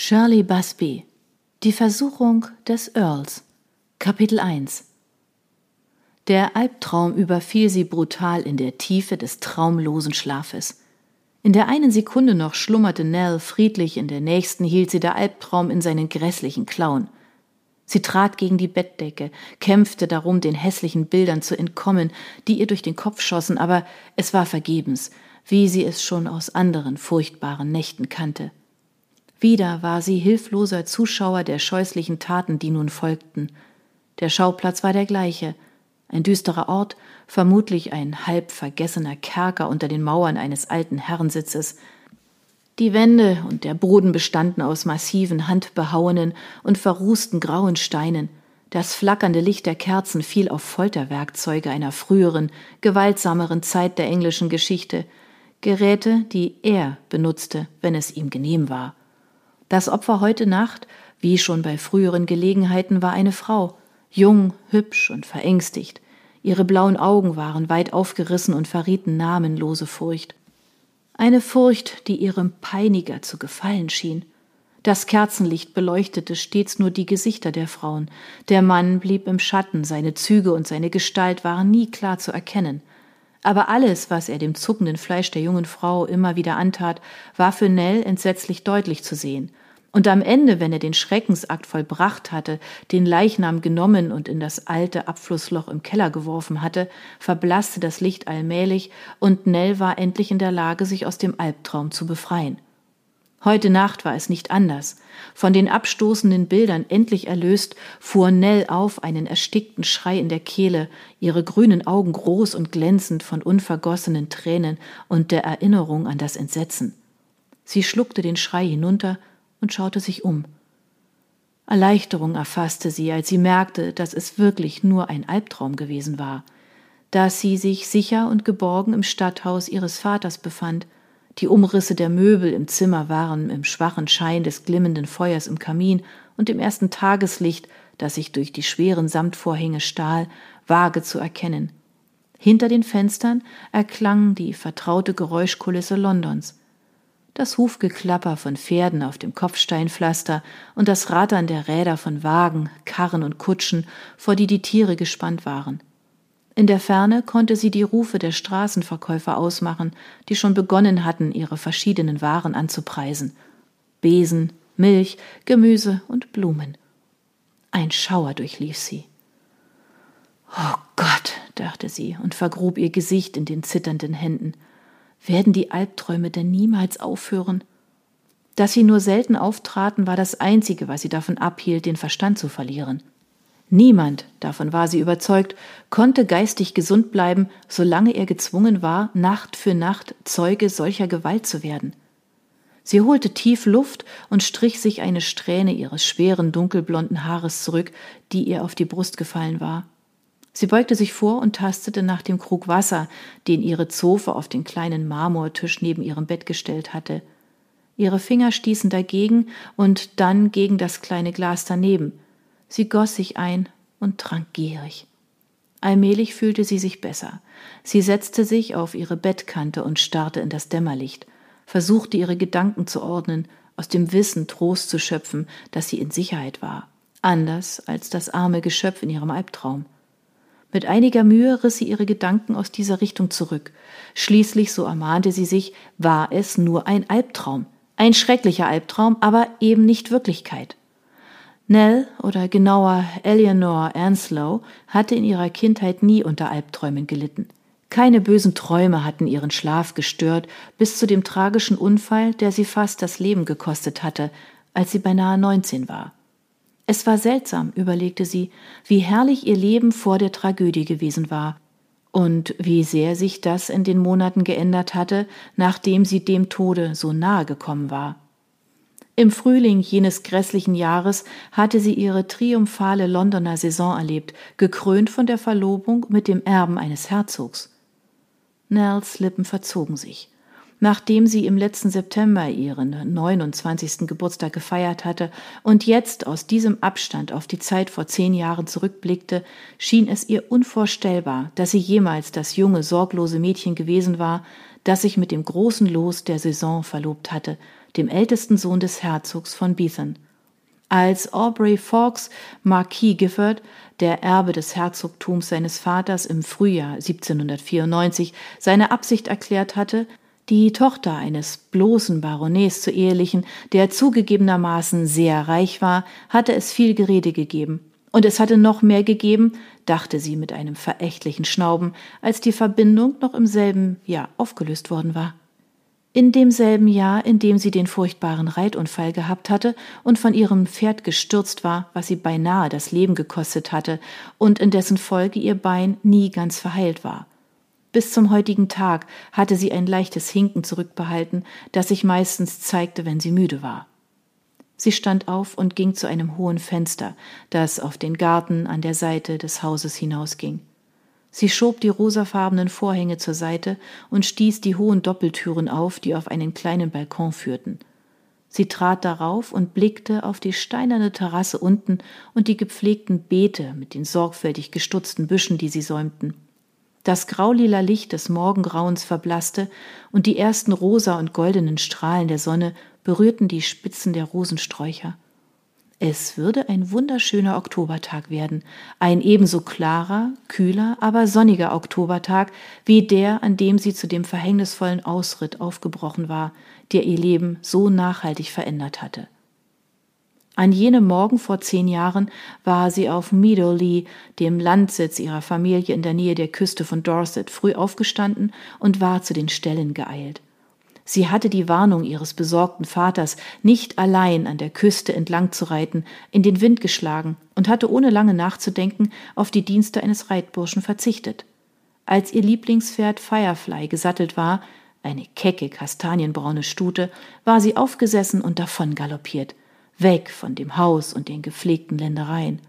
Shirley Busby Die Versuchung des Earls Kapitel 1 Der Albtraum überfiel sie brutal in der Tiefe des traumlosen Schlafes. In der einen Sekunde noch schlummerte Nell friedlich, in der nächsten hielt sie der Albtraum in seinen grässlichen Klauen. Sie trat gegen die Bettdecke, kämpfte darum, den hässlichen Bildern zu entkommen, die ihr durch den Kopf schossen, aber es war vergebens, wie sie es schon aus anderen furchtbaren Nächten kannte. Wieder war sie hilfloser Zuschauer der scheußlichen Taten, die nun folgten. Der Schauplatz war der gleiche, ein düsterer Ort, vermutlich ein halb vergessener Kerker unter den Mauern eines alten Herrensitzes, die Wände und der Boden bestanden aus massiven, handbehauenen und verrußten grauen Steinen. Das flackernde Licht der Kerzen fiel auf Folterwerkzeuge einer früheren, gewaltsameren Zeit der englischen Geschichte, Geräte, die er benutzte, wenn es ihm genehm war. Das Opfer heute Nacht, wie schon bei früheren Gelegenheiten, war eine Frau, jung, hübsch und verängstigt. Ihre blauen Augen waren weit aufgerissen und verrieten namenlose Furcht eine Furcht, die ihrem Peiniger zu gefallen schien. Das Kerzenlicht beleuchtete stets nur die Gesichter der Frauen, der Mann blieb im Schatten, seine Züge und seine Gestalt waren nie klar zu erkennen. Aber alles, was er dem zuckenden Fleisch der jungen Frau immer wieder antat, war für Nell entsetzlich deutlich zu sehen, und am Ende, wenn er den Schreckensakt vollbracht hatte, den Leichnam genommen und in das alte Abflussloch im Keller geworfen hatte, verblasste das Licht allmählich und Nell war endlich in der Lage, sich aus dem Albtraum zu befreien. Heute Nacht war es nicht anders. Von den abstoßenden Bildern endlich erlöst, fuhr Nell auf, einen erstickten Schrei in der Kehle, ihre grünen Augen groß und glänzend von unvergossenen Tränen und der Erinnerung an das Entsetzen. Sie schluckte den Schrei hinunter und schaute sich um. Erleichterung erfasste sie, als sie merkte, dass es wirklich nur ein Albtraum gewesen war, dass sie sich sicher und geborgen im Stadthaus ihres Vaters befand, die Umrisse der Möbel im Zimmer waren im schwachen Schein des glimmenden Feuers im Kamin und im ersten Tageslicht, das sich durch die schweren Samtvorhänge stahl, vage zu erkennen. Hinter den Fenstern erklang die vertraute Geräuschkulisse Londons das Hufgeklapper von Pferden auf dem Kopfsteinpflaster und das Rattern der Räder von Wagen, Karren und Kutschen, vor die die Tiere gespannt waren. In der Ferne konnte sie die Rufe der Straßenverkäufer ausmachen, die schon begonnen hatten, ihre verschiedenen Waren anzupreisen. Besen, Milch, Gemüse und Blumen. Ein Schauer durchlief sie. Oh Gott, dachte sie und vergrub ihr Gesicht in den zitternden Händen. Werden die Albträume denn niemals aufhören? Dass sie nur selten auftraten, war das Einzige, was sie davon abhielt, den Verstand zu verlieren. Niemand, davon war sie überzeugt, konnte geistig gesund bleiben, solange er gezwungen war, Nacht für Nacht Zeuge solcher Gewalt zu werden. Sie holte tief Luft und strich sich eine Strähne ihres schweren dunkelblonden Haares zurück, die ihr auf die Brust gefallen war. Sie beugte sich vor und tastete nach dem Krug Wasser, den ihre Zofe auf den kleinen Marmortisch neben ihrem Bett gestellt hatte. Ihre Finger stießen dagegen und dann gegen das kleine Glas daneben. Sie goss sich ein und trank gierig. Allmählich fühlte sie sich besser. Sie setzte sich auf ihre Bettkante und starrte in das Dämmerlicht, versuchte ihre Gedanken zu ordnen, aus dem Wissen Trost zu schöpfen, dass sie in Sicherheit war, anders als das arme Geschöpf in ihrem Albtraum. Mit einiger Mühe riss sie ihre Gedanken aus dieser Richtung zurück. Schließlich, so ermahnte sie sich, war es nur ein Albtraum. Ein schrecklicher Albtraum, aber eben nicht Wirklichkeit. Nell oder genauer Eleanor Anslow hatte in ihrer Kindheit nie unter Albträumen gelitten. Keine bösen Träume hatten ihren Schlaf gestört, bis zu dem tragischen Unfall, der sie fast das Leben gekostet hatte, als sie beinahe neunzehn war. Es war seltsam, überlegte sie, wie herrlich ihr Leben vor der Tragödie gewesen war und wie sehr sich das in den Monaten geändert hatte, nachdem sie dem Tode so nahe gekommen war. Im Frühling jenes grässlichen Jahres hatte sie ihre triumphale Londoner Saison erlebt, gekrönt von der Verlobung mit dem Erben eines Herzogs. Nels Lippen verzogen sich. Nachdem sie im letzten September ihren 29. Geburtstag gefeiert hatte und jetzt aus diesem Abstand auf die Zeit vor zehn Jahren zurückblickte, schien es ihr unvorstellbar, dass sie jemals das junge, sorglose Mädchen gewesen war, das sich mit dem großen Los der Saison verlobt hatte, dem ältesten Sohn des Herzogs von Beetham. Als Aubrey Fawkes, Marquis Gifford, der Erbe des Herzogtums seines Vaters im Frühjahr 1794 seine Absicht erklärt hatte, die Tochter eines bloßen Baronets zu ehelichen, der zugegebenermaßen sehr reich war, hatte es viel Gerede gegeben. Und es hatte noch mehr gegeben, dachte sie mit einem verächtlichen Schnauben, als die Verbindung noch im selben Jahr aufgelöst worden war. In demselben Jahr, in dem sie den furchtbaren Reitunfall gehabt hatte und von ihrem Pferd gestürzt war, was sie beinahe das Leben gekostet hatte und in dessen Folge ihr Bein nie ganz verheilt war. Bis zum heutigen Tag hatte sie ein leichtes Hinken zurückbehalten, das sich meistens zeigte, wenn sie müde war. Sie stand auf und ging zu einem hohen Fenster, das auf den Garten an der Seite des Hauses hinausging. Sie schob die rosafarbenen Vorhänge zur Seite und stieß die hohen Doppeltüren auf, die auf einen kleinen Balkon führten. Sie trat darauf und blickte auf die steinerne Terrasse unten und die gepflegten Beete mit den sorgfältig gestutzten Büschen, die sie säumten. Das graulila Licht des Morgengrauens verblasste, und die ersten rosa und goldenen Strahlen der Sonne berührten die Spitzen der Rosensträucher. Es würde ein wunderschöner Oktobertag werden, ein ebenso klarer, kühler, aber sonniger Oktobertag wie der, an dem sie zu dem verhängnisvollen Ausritt aufgebrochen war, der ihr Leben so nachhaltig verändert hatte. An jenem Morgen vor zehn Jahren war sie auf Meadowlee, dem Landsitz ihrer Familie in der Nähe der Küste von Dorset, früh aufgestanden und war zu den Ställen geeilt. Sie hatte die Warnung ihres besorgten Vaters, nicht allein an der Küste entlang zu reiten, in den Wind geschlagen und hatte ohne lange nachzudenken auf die Dienste eines Reitburschen verzichtet. Als ihr Lieblingspferd Firefly gesattelt war, eine kecke kastanienbraune Stute, war sie aufgesessen und davon galoppiert – weg von dem Haus und den gepflegten Ländereien.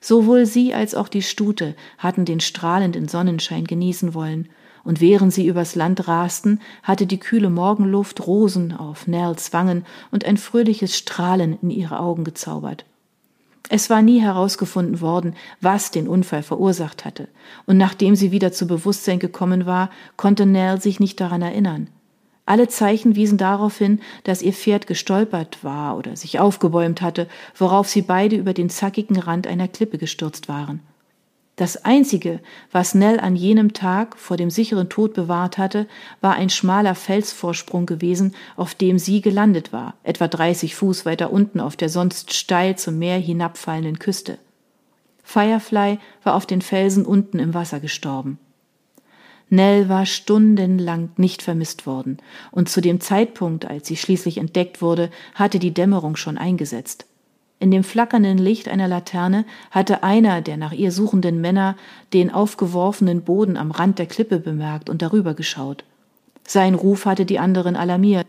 Sowohl sie als auch die Stute hatten den strahlenden Sonnenschein genießen wollen, und während sie übers Land rasten, hatte die kühle Morgenluft Rosen auf Nels Wangen und ein fröhliches Strahlen in ihre Augen gezaubert. Es war nie herausgefunden worden, was den Unfall verursacht hatte, und nachdem sie wieder zu Bewusstsein gekommen war, konnte Nell sich nicht daran erinnern. Alle Zeichen wiesen darauf hin, dass ihr Pferd gestolpert war oder sich aufgebäumt hatte, worauf sie beide über den zackigen Rand einer Klippe gestürzt waren. Das Einzige, was Nell an jenem Tag vor dem sicheren Tod bewahrt hatte, war ein schmaler Felsvorsprung gewesen, auf dem sie gelandet war, etwa 30 Fuß weiter unten auf der sonst steil zum Meer hinabfallenden Küste. Firefly war auf den Felsen unten im Wasser gestorben. Nell war stundenlang nicht vermisst worden, und zu dem Zeitpunkt, als sie schließlich entdeckt wurde, hatte die Dämmerung schon eingesetzt. In dem flackernden Licht einer Laterne hatte einer der nach ihr suchenden Männer den aufgeworfenen Boden am Rand der Klippe bemerkt und darüber geschaut. Sein Ruf hatte die anderen alarmiert.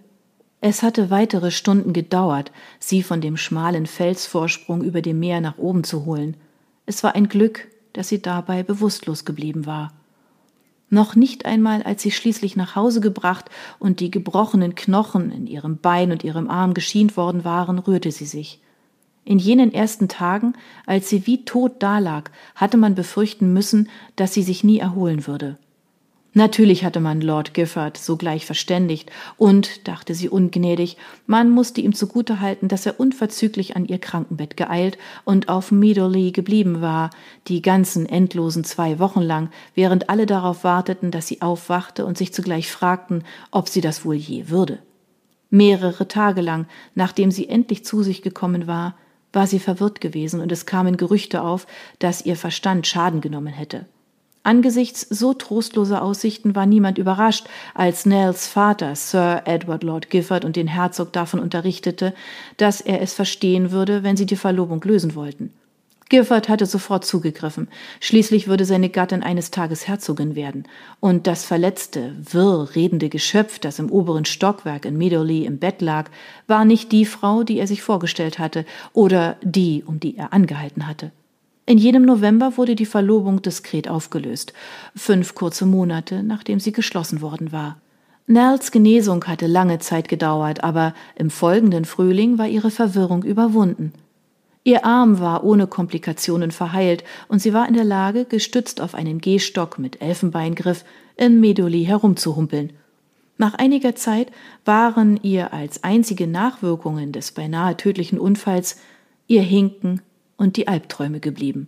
Es hatte weitere Stunden gedauert, sie von dem schmalen Felsvorsprung über dem Meer nach oben zu holen. Es war ein Glück, dass sie dabei bewusstlos geblieben war. Noch nicht einmal, als sie schließlich nach Hause gebracht und die gebrochenen Knochen in ihrem Bein und ihrem Arm geschient worden waren, rührte sie sich. In jenen ersten Tagen, als sie wie tot dalag, hatte man befürchten müssen, dass sie sich nie erholen würde. Natürlich hatte man Lord Gifford sogleich verständigt und, dachte sie ungnädig, man musste ihm zugute halten, dass er unverzüglich an ihr Krankenbett geeilt und auf Meadowley geblieben war, die ganzen endlosen zwei Wochen lang, während alle darauf warteten, dass sie aufwachte und sich zugleich fragten, ob sie das wohl je würde. Mehrere Tage lang, nachdem sie endlich zu sich gekommen war, war sie verwirrt gewesen und es kamen Gerüchte auf, dass ihr Verstand Schaden genommen hätte. Angesichts so trostloser Aussichten war niemand überrascht, als Nels Vater Sir Edward Lord Gifford und den Herzog davon unterrichtete, dass er es verstehen würde, wenn sie die Verlobung lösen wollten. Gifford hatte sofort zugegriffen. Schließlich würde seine Gattin eines Tages Herzogin werden. Und das verletzte, wirr redende Geschöpf, das im oberen Stockwerk in Meadowley im Bett lag, war nicht die Frau, die er sich vorgestellt hatte oder die, um die er angehalten hatte. In jenem November wurde die Verlobung diskret aufgelöst, fünf kurze Monate nachdem sie geschlossen worden war. Nels Genesung hatte lange Zeit gedauert, aber im folgenden Frühling war ihre Verwirrung überwunden. Ihr Arm war ohne Komplikationen verheilt und sie war in der Lage, gestützt auf einen Gehstock mit Elfenbeingriff, in Medoli herumzuhumpeln. Nach einiger Zeit waren ihr als einzige Nachwirkungen des beinahe tödlichen Unfalls ihr Hinken und die Albträume geblieben.